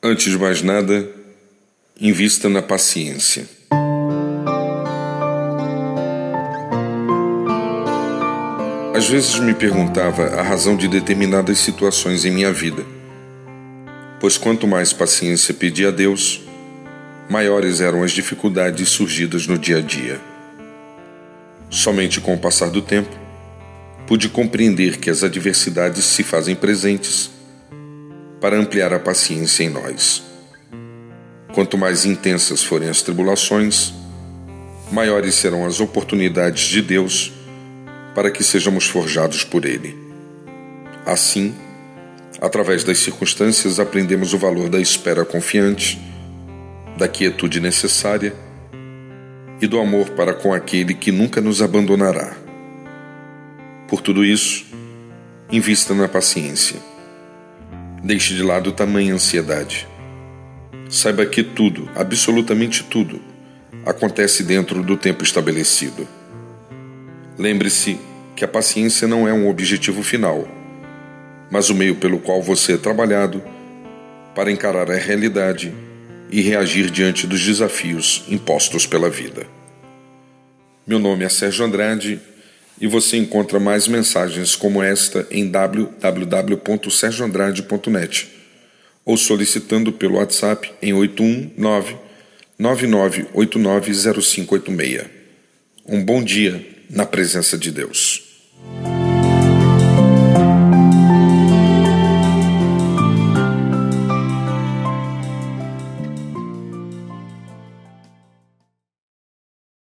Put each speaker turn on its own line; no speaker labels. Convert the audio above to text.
Antes de mais nada, invista na paciência. Às vezes me perguntava a razão de determinadas situações em minha vida, pois quanto mais paciência pedi a Deus, maiores eram as dificuldades surgidas no dia a dia. Somente com o passar do tempo, pude compreender que as adversidades se fazem presentes para ampliar a paciência em nós. Quanto mais intensas forem as tribulações, maiores serão as oportunidades de Deus para que sejamos forjados por Ele. Assim, através das circunstâncias, aprendemos o valor da espera confiante, da quietude necessária e do amor para com aquele que nunca nos abandonará. Por tudo isso, invista na paciência Deixe de lado tamanha ansiedade. Saiba que tudo, absolutamente tudo, acontece dentro do tempo estabelecido. Lembre-se que a paciência não é um objetivo final, mas o meio pelo qual você é trabalhado para encarar a realidade e reagir diante dos desafios impostos pela vida. Meu nome é Sérgio Andrade e você encontra mais mensagens como esta em www.sergioandrade.net ou solicitando pelo WhatsApp em 819 99890586. Um bom dia na presença de Deus.